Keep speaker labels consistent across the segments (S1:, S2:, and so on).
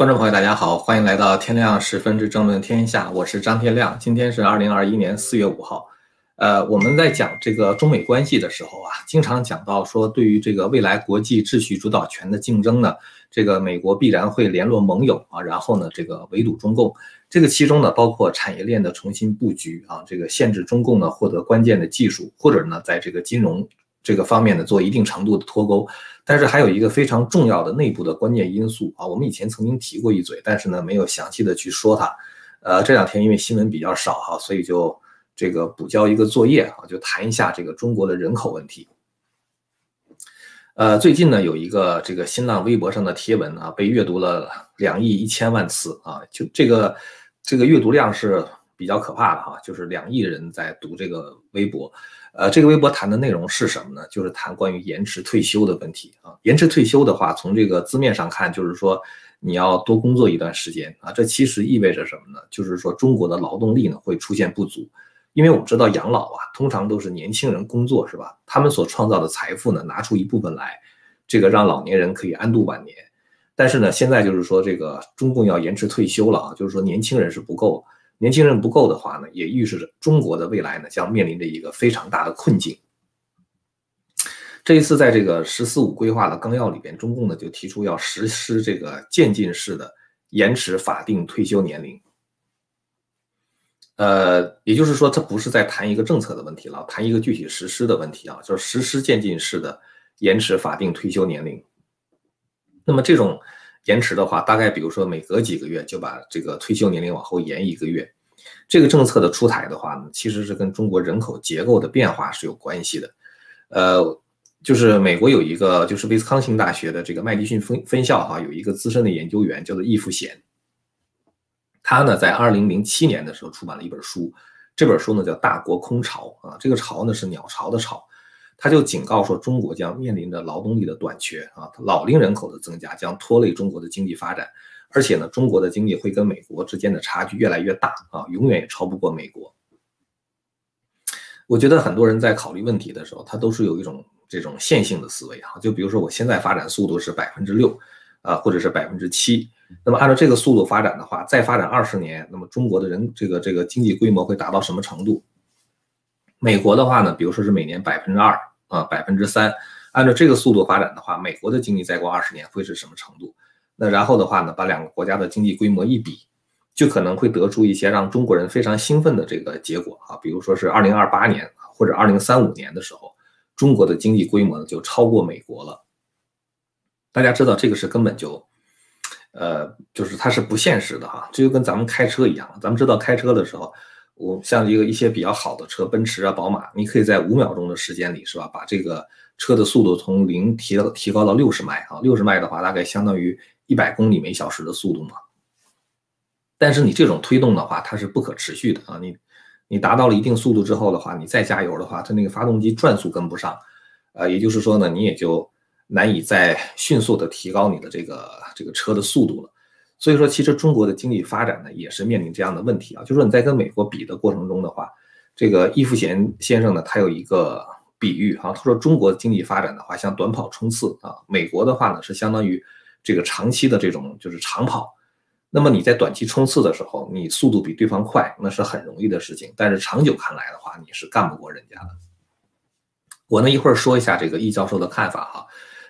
S1: 观众朋友，大家好，欢迎来到天亮十分之争论天下，我是张天亮。今天是二零二一年四月五号，呃，我们在讲这个中美关系的时候啊，经常讲到说，对于这个未来国际秩序主导权的竞争呢，这个美国必然会联络盟友啊，然后呢，这个围堵中共。这个其中呢，包括产业链的重新布局啊，这个限制中共呢获得关键的技术，或者呢，在这个金融这个方面呢做一定程度的脱钩。但是还有一个非常重要的内部的关键因素啊，我们以前曾经提过一嘴，但是呢没有详细的去说它。呃，这两天因为新闻比较少哈，所以就这个补交一个作业啊，就谈一下这个中国的人口问题。呃，最近呢有一个这个新浪微博上的贴文啊，被阅读了两亿一千万次啊，就这个这个阅读量是比较可怕的哈，就是两亿人在读这个微博。呃，这个微博谈的内容是什么呢？就是谈关于延迟退休的问题啊。延迟退休的话，从这个字面上看，就是说你要多工作一段时间啊。这其实意味着什么呢？就是说中国的劳动力呢会出现不足，因为我们知道养老啊，通常都是年轻人工作是吧？他们所创造的财富呢，拿出一部分来，这个让老年人可以安度晚年。但是呢，现在就是说这个中共要延迟退休了啊，就是说年轻人是不够。年轻人不够的话呢，也预示着中国的未来呢将面临着一个非常大的困境。这一次在这个“十四五”规划的纲要里边，中共呢就提出要实施这个渐进式的延迟法定退休年龄。呃，也就是说，它不是在谈一个政策的问题了，谈一个具体实施的问题啊，就是实施渐进式的延迟法定退休年龄。那么这种。延迟的话，大概比如说每隔几个月就把这个退休年龄往后延一个月，这个政策的出台的话呢，其实是跟中国人口结构的变化是有关系的。呃，就是美国有一个就是威斯康星大学的这个麦迪逊分分校哈，有一个资深的研究员叫做易富贤，他呢在二零零七年的时候出版了一本书，这本书呢叫《大国空巢》啊，这个巢呢是鸟巢的巢。他就警告说，中国将面临着劳动力的短缺啊，老龄人口的增加将拖累中国的经济发展，而且呢，中国的经济会跟美国之间的差距越来越大啊，永远也超不过美国。我觉得很多人在考虑问题的时候，他都是有一种这种线性的思维啊，就比如说我现在发展速度是百分之六啊，或者是百分之七，那么按照这个速度发展的话，再发展二十年，那么中国的人这个这个经济规模会达到什么程度？美国的话呢，比如说是每年百分之二。啊，百分之三，按照这个速度发展的话，美国的经济再过二十年会是什么程度？那然后的话呢，把两个国家的经济规模一比，就可能会得出一些让中国人非常兴奋的这个结果啊，比如说是二零二八年或者二零三五年的时候，中国的经济规模呢就超过美国了。大家知道这个是根本就，呃，就是它是不现实的哈，这就跟咱们开车一样，咱们知道开车的时候。我像一个一些比较好的车，奔驰啊、宝马，你可以在五秒钟的时间里，是吧？把这个车的速度从零提到提高到六十迈啊，六十迈的话，大概相当于一百公里每小时的速度嘛。但是你这种推动的话，它是不可持续的啊。你你达到了一定速度之后的话，你再加油的话，它那个发动机转速跟不上，呃，也就是说呢，你也就难以再迅速的提高你的这个这个车的速度了。所以说，其实中国的经济发展呢，也是面临这样的问题啊。就是说你在跟美国比的过程中的话，这个易富贤先生呢，他有一个比喻哈，他说中国经济发展的话，像短跑冲刺啊，美国的话呢，是相当于这个长期的这种就是长跑。那么你在短期冲刺的时候，你速度比对方快，那是很容易的事情。但是长久看来的话，你是干不过人家的。我呢一会儿说一下这个易教授的看法哈，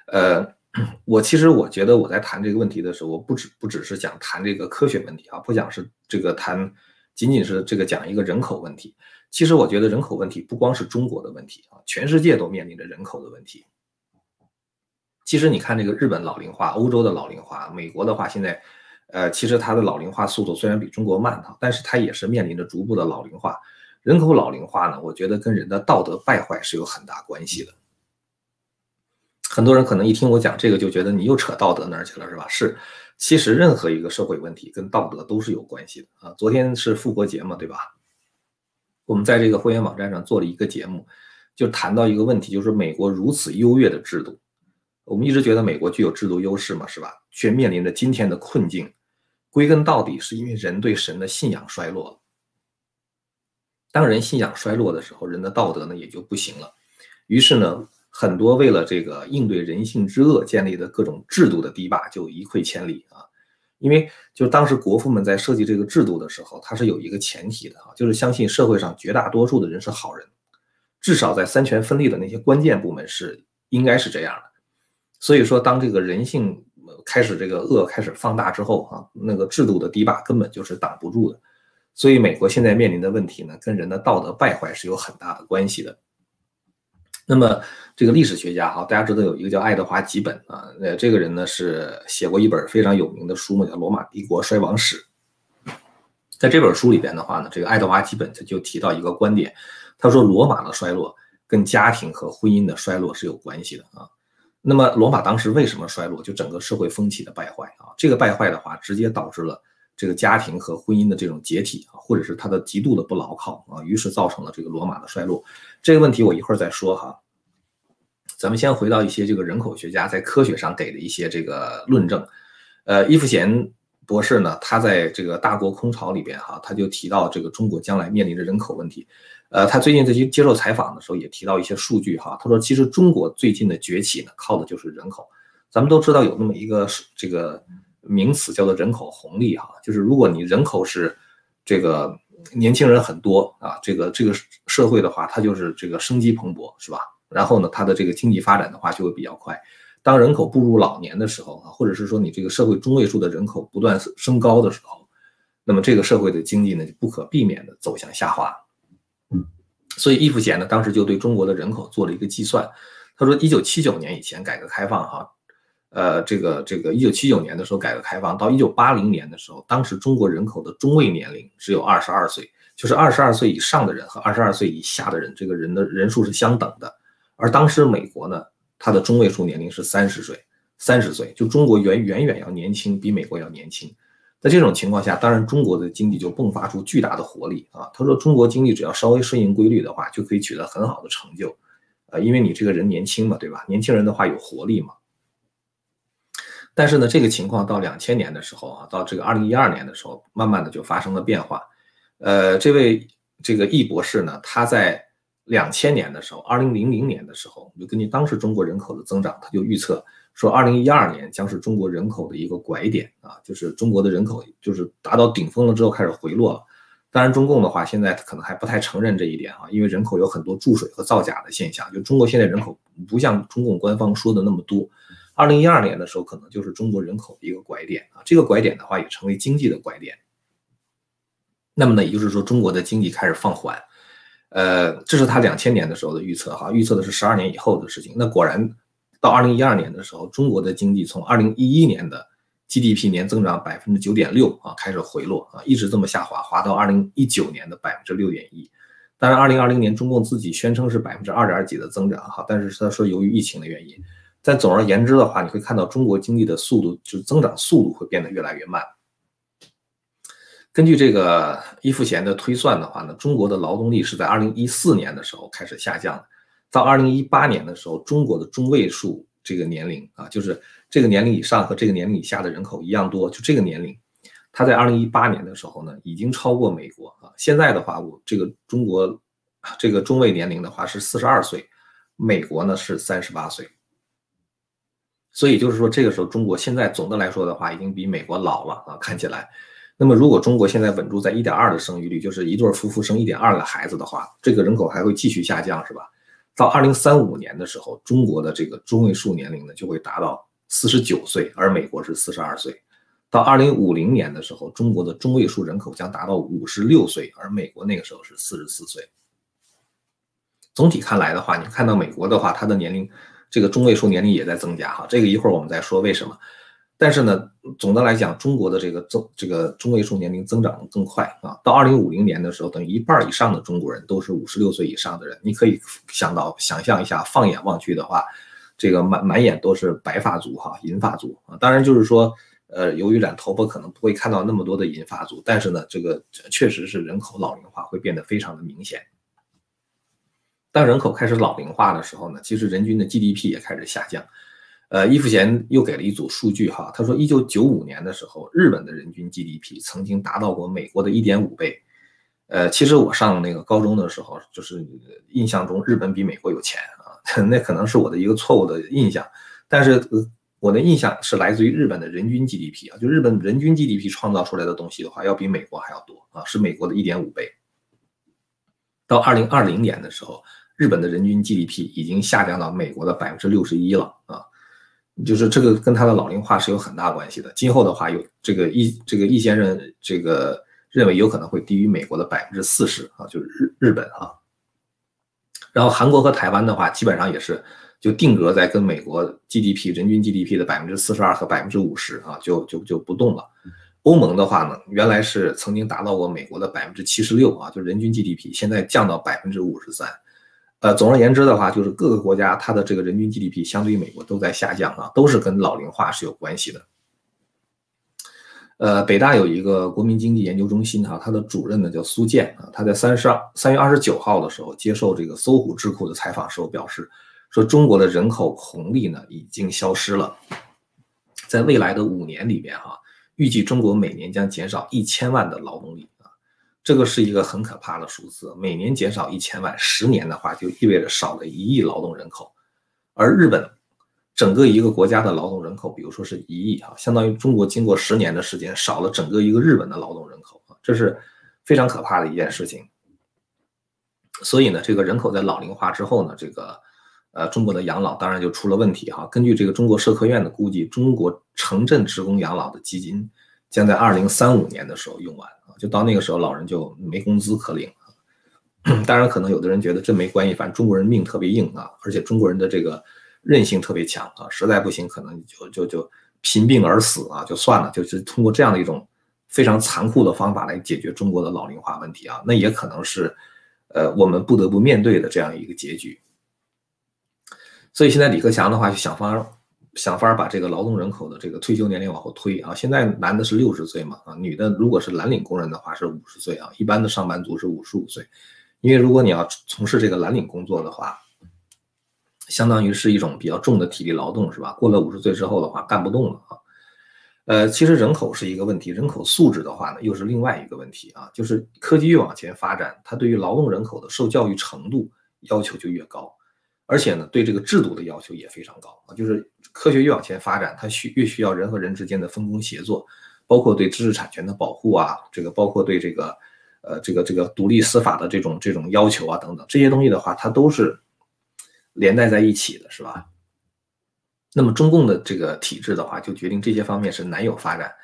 S1: 呃。我其实我觉得我在谈这个问题的时候，我不只不只是讲谈这个科学问题啊，不讲是这个谈，仅仅是这个讲一个人口问题。其实我觉得人口问题不光是中国的问题啊，全世界都面临着人口的问题。其实你看这个日本老龄化，欧洲的老龄化，美国的话现在，呃，其实它的老龄化速度虽然比中国慢啊，但是它也是面临着逐步的老龄化。人口老龄化呢，我觉得跟人的道德败坏是有很大关系的。很多人可能一听我讲这个，就觉得你又扯道德那儿去了，是吧？是，其实任何一个社会问题跟道德都是有关系的啊。昨天是复活节嘛，对吧？我们在这个会员网站上做了一个节目，就谈到一个问题，就是美国如此优越的制度，我们一直觉得美国具有制度优势嘛，是吧？却面临着今天的困境，归根到底是因为人对神的信仰衰落了。当人信仰衰落的时候，人的道德呢也就不行了，于是呢。很多为了这个应对人性之恶建立的各种制度的堤坝就一溃千里啊，因为就当时国父们在设计这个制度的时候，它是有一个前提的啊，就是相信社会上绝大多数的人是好人，至少在三权分立的那些关键部门是应该是这样的。所以说，当这个人性开始这个恶开始放大之后啊，那个制度的堤坝根本就是挡不住的。所以，美国现在面临的问题呢，跟人的道德败坏是有很大的关系的。那么，这个历史学家哈，大家知道有一个叫爱德华·吉本啊，呃，这个人呢是写过一本非常有名的书嘛，叫《罗马帝国衰亡史》。在这本书里边的话呢，这个爱德华·吉本他就提到一个观点，他说罗马的衰落跟家庭和婚姻的衰落是有关系的啊。那么，罗马当时为什么衰落？就整个社会风气的败坏啊，这个败坏的话，直接导致了这个家庭和婚姻的这种解体啊，或者是它的极度的不牢靠啊，于是造成了这个罗马的衰落。这个问题我一会儿再说哈。咱们先回到一些这个人口学家在科学上给的一些这个论证，呃，伊夫贤博士呢，他在这个大国空巢里边哈，他就提到这个中国将来面临着人口问题，呃，他最近在接接受采访的时候也提到一些数据哈，他说其实中国最近的崛起呢，靠的就是人口。咱们都知道有那么一个这个名词叫做人口红利哈，就是如果你人口是这个年轻人很多啊，这个这个社会的话，它就是这个生机蓬勃，是吧？然后呢，它的这个经济发展的话就会比较快。当人口步入老年的时候啊，或者是说你这个社会中位数的人口不断升高的时候，那么这个社会的经济呢就不可避免的走向下滑。所以易富贤呢当时就对中国的人口做了一个计算，他说，一九七九年以前改革开放哈，呃，这个这个一九七九年的时候改革开放到一九八零年的时候，当时中国人口的中位年龄只有二十二岁，就是二十二岁以上的人和二十二岁以下的人，这个人的人数是相等的。而当时美国呢，它的中位数年龄是三十岁，三十岁就中国远远远要年轻，比美国要年轻。在这种情况下，当然中国的经济就迸发出巨大的活力啊。他说，中国经济只要稍微顺应规律的话，就可以取得很好的成就，呃，因为你这个人年轻嘛，对吧？年轻人的话有活力嘛。但是呢，这个情况到两千年的时候啊，到这个二零一二年的时候，慢慢的就发生了变化。呃，这位这个易博士呢，他在。两千年的时候，二零零零年的时候，就根据当时中国人口的增长，他就预测说，二零一二年将是中国人口的一个拐点啊，就是中国的人口就是达到顶峰了之后开始回落了。当然，中共的话现在可能还不太承认这一点啊，因为人口有很多注水和造假的现象，就中国现在人口不像中共官方说的那么多。二零一二年的时候，可能就是中国人口的一个拐点啊，这个拐点的话也成为经济的拐点。那么呢，也就是说，中国的经济开始放缓。呃，这是他两千年的时候的预测哈，预测的是十二年以后的事情。那果然，到二零一二年的时候，中国的经济从二零一一年的 GDP 年增长百分之九点六啊开始回落啊，一直这么下滑，滑到二零一九年的百分之六点一。当然，二零二零年中共自己宣称是百分之二点几的增长哈，但是他说由于疫情的原因。但总而言之的话，你会看到中国经济的速度就是增长速度会变得越来越慢。根据这个伊富贤的推算的话呢，中国的劳动力是在二零一四年的时候开始下降的，到二零一八年的时候，中国的中位数这个年龄啊，就是这个年龄以上和这个年龄以下的人口一样多，就这个年龄，它在二零一八年的时候呢，已经超过美国啊。现在的话，我这个中国这个中位年龄的话是四十二岁，美国呢是三十八岁，所以就是说这个时候中国现在总的来说的话，已经比美国老了啊，看起来。那么，如果中国现在稳住在一点二的生育率，就是一对夫妇生一点二个孩子的话，这个人口还会继续下降，是吧？到二零三五年的时候，中国的这个中位数年龄呢就会达到四十九岁，而美国是四十二岁。到二零五零年的时候，中国的中位数人口将达到五十六岁，而美国那个时候是四十四岁。总体看来的话，你看到美国的话，它的年龄这个中位数年龄也在增加哈，这个一会儿我们再说为什么。但是呢，总的来讲，中国的这个增这个中位数年龄增长更快啊。到二零五零年的时候，等于一半以上的中国人都是五十六岁以上的人。你可以想到想象一下，放眼望去的话，这个满满眼都是白发族哈，银发族啊。当然就是说，呃，由于染头发可能不会看到那么多的银发族，但是呢，这个确实是人口老龄化会变得非常的明显。当人口开始老龄化的时候呢，其实人均的 GDP 也开始下降。呃，伊富贤又给了一组数据哈，他说，一九九五年的时候，日本的人均 GDP 曾经达到过美国的一点五倍。呃，其实我上那个高中的时候，就是印象中日本比美国有钱啊，那可能是我的一个错误的印象。但是我的印象是来自于日本的人均 GDP 啊，就日本人均 GDP 创造出来的东西的话，要比美国还要多啊，是美国的一点五倍。到二零二零年的时候，日本的人均 GDP 已经下降到美国的百分之六十一了啊，就是这个跟它的老龄化是有很大关系的。今后的话，有这个易这个易先生这个认为有可能会低于美国的百分之四十啊，就是日日本啊。然后韩国和台湾的话，基本上也是就定格在跟美国 GDP 人均 GDP 的百分之四十二和百分之五十啊，就就就不动了。欧盟的话呢，原来是曾经达到过美国的百分之七十六啊，就人均 GDP，现在降到百分之五十三。呃，总而言之的话，就是各个国家它的这个人均 GDP 相对于美国都在下降啊，都是跟老龄化是有关系的。呃，北大有一个国民经济研究中心哈，它的主任呢叫苏建啊，他在三十二三月二十九号的时候接受这个搜狐智库的采访时候表示，说中国的人口红利呢已经消失了，在未来的五年里面哈。预计中国每年将减少一千万的劳动力啊，这个是一个很可怕的数字。每年减少一千万，十年的话就意味着少了一亿劳动人口。而日本整个一个国家的劳动人口，比如说是一亿啊，相当于中国经过十年的时间少了整个一个日本的劳动人口啊，这是非常可怕的一件事情。所以呢，这个人口在老龄化之后呢，这个。呃，中国的养老当然就出了问题哈。根据这个中国社科院的估计，中国城镇职工养老的基金将在二零三五年的时候用完啊，就到那个时候老人就没工资可领了。当然，可能有的人觉得这没关系，反正中国人命特别硬啊，而且中国人的这个韧性特别强啊，实在不行可能就就就贫病而死啊，就算了，就是通过这样的一种非常残酷的方法来解决中国的老龄化问题啊，那也可能是呃我们不得不面对的这样一个结局。所以现在李克强的话就想法想法把这个劳动人口的这个退休年龄往后推啊。现在男的是六十岁嘛啊，女的如果是蓝领工人的话是五十岁啊，一般的上班族是五十五岁。因为如果你要从事这个蓝领工作的话，相当于是一种比较重的体力劳动是吧？过了五十岁之后的话干不动了啊。呃，其实人口是一个问题，人口素质的话呢又是另外一个问题啊。就是科技越往前发展，它对于劳动人口的受教育程度要求就越高。而且呢，对这个制度的要求也非常高啊，就是科学越往前发展，它需越需要人和人之间的分工协作，包括对知识产权的保护啊，这个包括对这个，呃，这个这个独立司法的这种这种要求啊等等，这些东西的话，它都是连带在一起的，是吧？那么中共的这个体制的话，就决定这些方面是难有发展，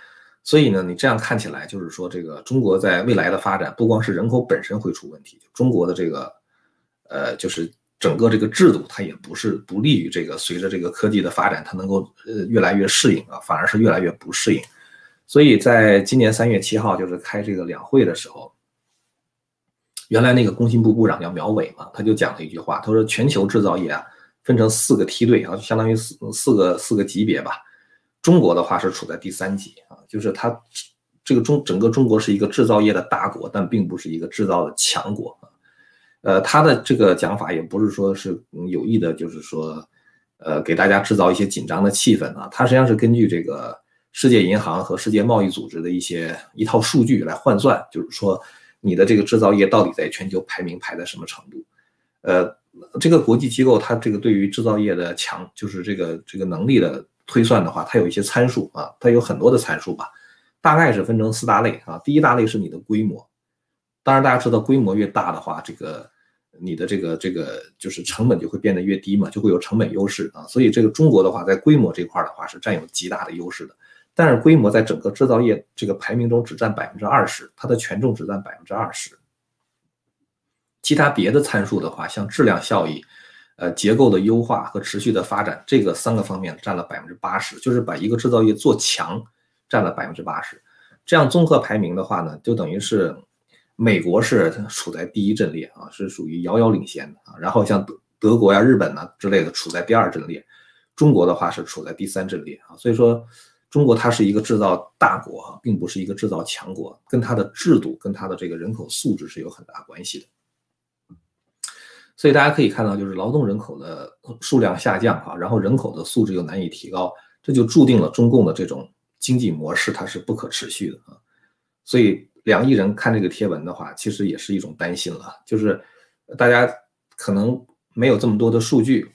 S1: 所以呢，你这样看起来就是说，这个中国在未来的发展，不光是人口本身会出问题，中国的这个，呃，就是。整个这个制度，它也不是不利于这个随着这个科技的发展，它能够呃越来越适应啊，反而是越来越不适应。所以在今年三月七号，就是开这个两会的时候，原来那个工信部部长叫苗伟嘛，他就讲了一句话，他说全球制造业啊分成四个梯队啊，相当于四四个四个级别吧。中国的话是处在第三级啊，就是它这个中整个中国是一个制造业的大国，但并不是一个制造的强国。呃，他的这个讲法也不是说是有意的，就是说，呃，给大家制造一些紧张的气氛啊。他实际上是根据这个世界银行和世界贸易组织的一些一套数据来换算，就是说你的这个制造业到底在全球排名排在什么程度。呃，这个国际机构它这个对于制造业的强，就是这个这个能力的推算的话，它有一些参数啊，它有很多的参数吧，大概是分成四大类啊。第一大类是你的规模，当然大家知道规模越大的话，这个你的这个这个就是成本就会变得越低嘛，就会有成本优势啊。所以这个中国的话，在规模这块的话是占有极大的优势的。但是规模在整个制造业这个排名中只占百分之二十，它的权重只占百分之二十。其他别的参数的话，像质量效益、呃结构的优化和持续的发展，这个三个方面占了百分之八十，就是把一个制造业做强占了百分之八十。这样综合排名的话呢，就等于是。美国是处在第一阵列啊，是属于遥遥领先的啊。然后像德德国呀、日本呢之类的处在第二阵列，中国的话是处在第三阵列啊。所以说，中国它是一个制造大国啊，并不是一个制造强国，跟它的制度、跟它的这个人口素质是有很大关系的。所以大家可以看到，就是劳动人口的数量下降啊，然后人口的素质又难以提高，这就注定了中共的这种经济模式它是不可持续的啊。所以。两亿人看这个贴文的话，其实也是一种担心了。就是大家可能没有这么多的数据，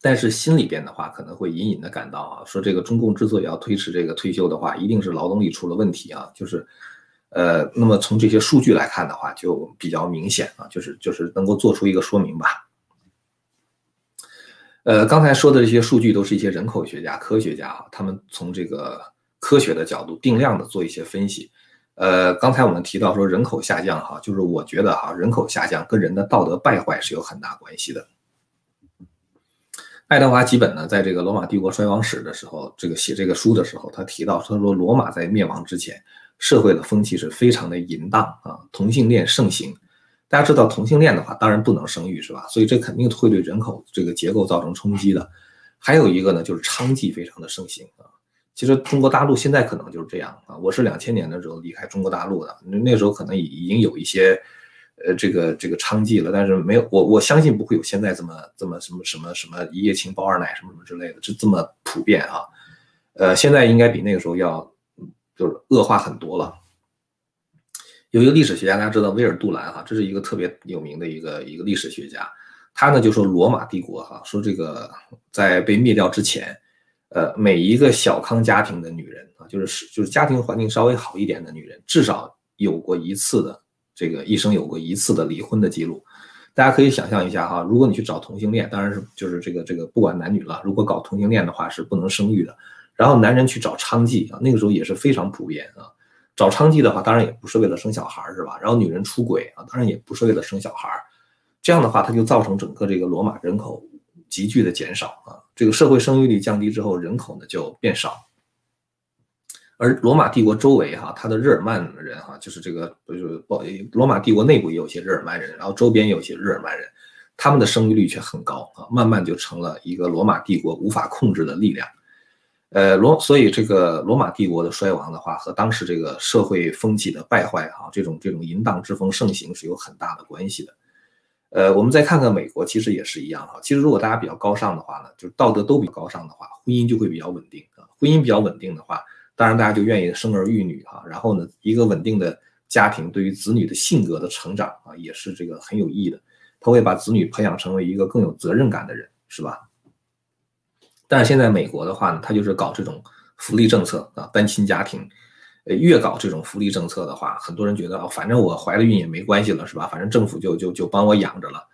S1: 但是心里边的话可能会隐隐的感到啊，说这个中共之所以要推迟这个退休的话，一定是劳动力出了问题啊，就是，呃，那么从这些数据来看的话，就比较明显啊，就是就是能够做出一个说明吧。呃，刚才说的这些数据都是一些人口学家、科学家啊，他们从这个科学的角度定量的做一些分析。呃，刚才我们提到说人口下降哈，就是我觉得哈，人口下降跟人的道德败坏是有很大关系的。爱德华·基本呢，在这个罗马帝国衰亡史的时候，这个写这个书的时候，他提到，他说罗马在灭亡之前，社会的风气是非常的淫荡啊，同性恋盛行。大家知道同性恋的话，当然不能生育，是吧？所以这肯定会对人口这个结构造成冲击的。还有一个呢，就是娼妓非常的盛行啊。其实中国大陆现在可能就是这样啊。我是两千年的时候离开中国大陆的，那那时候可能已已经有一些。呃，这个这个娼妓了，但是没有我我相信不会有现在这么这么什么什么什么一夜情包二奶什么什么之类的，这这么普遍啊。呃，现在应该比那个时候要就是恶化很多了。有一个历史学家，大家知道威尔杜兰哈，这是一个特别有名的一个一个历史学家，他呢就说罗马帝国哈，说这个在被灭掉之前，呃，每一个小康家庭的女人啊，就是是就是家庭环境稍微好一点的女人，至少有过一次的。这个一生有过一次的离婚的记录，大家可以想象一下哈，如果你去找同性恋，当然是就是这个这个不管男女了，如果搞同性恋的话是不能生育的。然后男人去找娼妓啊，那个时候也是非常普遍啊。找娼妓的话，当然也不是为了生小孩是吧？然后女人出轨啊，当然也不是为了生小孩这样的话，它就造成整个这个罗马人口急剧的减少啊。这个社会生育率降低之后，人口呢就变少。而罗马帝国周围哈，它的日耳曼人哈，就是这个就是不，罗马帝国内部也有些日耳曼人，然后周边也有些日耳曼人，他们的生育率却很高啊，慢慢就成了一个罗马帝国无法控制的力量。呃，罗，所以这个罗马帝国的衰亡的话，和当时这个社会风气的败坏哈，这种这种淫荡之风盛行是有很大的关系的。呃，我们再看看美国，其实也是一样哈。其实如果大家比较高尚的话呢，就是道德都比较高尚的话，婚姻就会比较稳定啊。婚姻比较稳定的话。当然，大家就愿意生儿育女哈，然后呢，一个稳定的家庭对于子女的性格的成长啊，也是这个很有益的。他会把子女培养成为一个更有责任感的人，是吧？但是现在美国的话呢，他就是搞这种福利政策啊，单亲家庭，越搞这种福利政策的话，很多人觉得哦，反正我怀了孕也没关系了，是吧？反正政府就就就帮我养着了。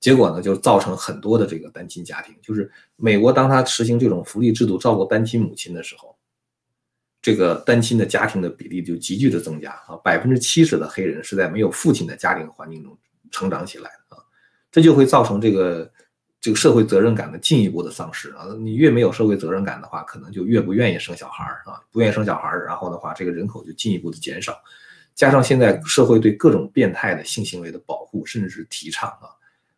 S1: 结果呢，就造成很多的这个单亲家庭。就是美国当他实行这种福利制度照顾单亲母亲的时候。这个单亲的家庭的比例就急剧的增加啊，百分之七十的黑人是在没有父亲的家庭环境中成长起来的啊，这就会造成这个这个社会责任感的进一步的丧失啊。你越没有社会责任感的话，可能就越不愿意生小孩啊，不愿意生小孩，然后的话，这个人口就进一步的减少。加上现在社会对各种变态的性行为的保护，甚至是提倡啊，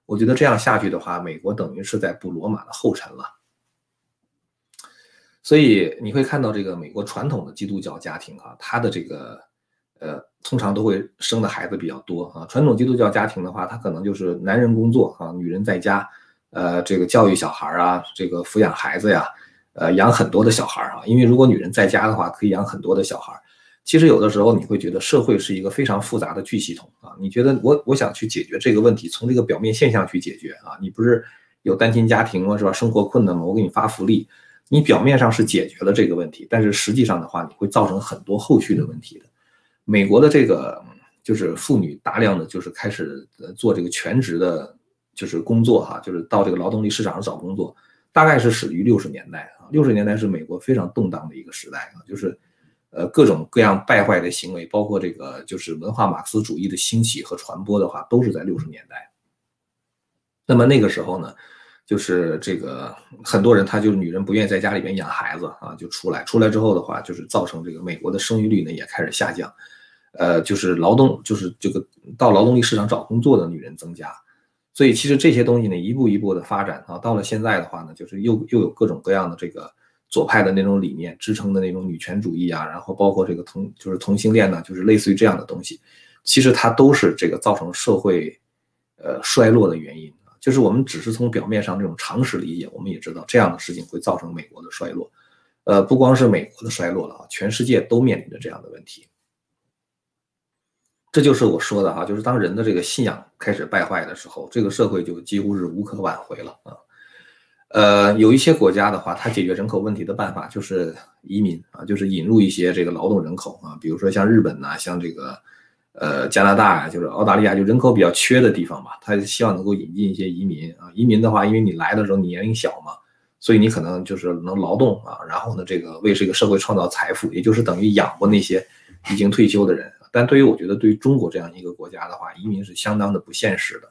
S1: 我觉得这样下去的话，美国等于是在步罗马的后尘了。所以你会看到这个美国传统的基督教家庭啊，他的这个呃，通常都会生的孩子比较多啊。传统基督教家庭的话，他可能就是男人工作啊，女人在家，呃，这个教育小孩啊，这个抚养孩子呀，呃，养很多的小孩啊。因为如果女人在家的话，可以养很多的小孩。其实有的时候你会觉得社会是一个非常复杂的巨系统啊。你觉得我我想去解决这个问题，从这个表面现象去解决啊。你不是有单亲家庭吗？是吧？生活困难吗？我给你发福利。你表面上是解决了这个问题，但是实际上的话，你会造成很多后续的问题的。美国的这个就是妇女大量的就是开始做这个全职的，就是工作哈，就是到这个劳动力市场上找工作，大概是始于六十年代啊。六十年代是美国非常动荡的一个时代啊，就是呃各种各样败坏的行为，包括这个就是文化马克思主义的兴起和传播的话，都是在六十年代。那么那个时候呢？就是这个很多人，他就是女人不愿意在家里边养孩子啊，就出来。出来之后的话，就是造成这个美国的生育率呢也开始下降，呃，就是劳动，就是这个到劳动力市场找工作的女人增加。所以其实这些东西呢，一步一步的发展啊，到了现在的话呢，就是又又有各种各样的这个左派的那种理念支撑的那种女权主义啊，然后包括这个同就是同性恋呢，就是类似于这样的东西，其实它都是这个造成社会呃衰落的原因。就是我们只是从表面上这种常识理解，我们也知道这样的事情会造成美国的衰落，呃，不光是美国的衰落了啊，全世界都面临着这样的问题。这就是我说的哈，就是当人的这个信仰开始败坏的时候，这个社会就几乎是无可挽回了啊。呃，有一些国家的话，它解决人口问题的办法就是移民啊，就是引入一些这个劳动人口啊，比如说像日本呐，像这个呃加拿大啊，就是澳大利亚，就人口比较缺的地方吧，他希望能够引进一些移民啊。移民的话，因为你来的时候你年龄小嘛，所以你可能就是能劳动啊，然后呢，这个为这个社会创造财富，也就是等于养活那些已经退休的人。但对于我觉得，对于中国这样一个国家的话，移民是相当的不现实的。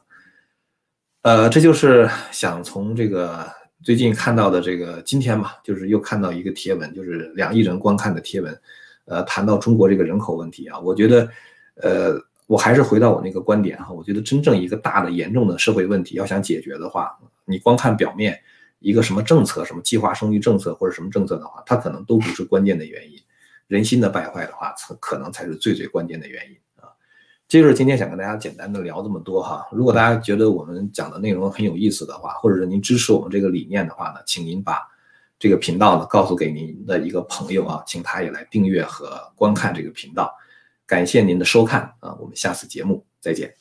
S1: 呃，这就是想从这个。最近看到的这个今天吧，就是又看到一个贴文，就是两亿人观看的贴文，呃，谈到中国这个人口问题啊，我觉得，呃，我还是回到我那个观点哈，我觉得真正一个大的严重的社会问题要想解决的话，你光看表面一个什么政策，什么计划生育政策或者什么政策的话，它可能都不是关键的原因，人心的败坏的话，可可能才是最最关键的原因啊。这就是今天想跟大家简单的聊这么多哈。如果大家觉得我们讲的内容很有意思的话，或者是您支持我们这个理念的话呢，请您把这个频道呢告诉给您的一个朋友啊，请他也来订阅和观看这个频道。感谢您的收看啊，我们下次节目再见。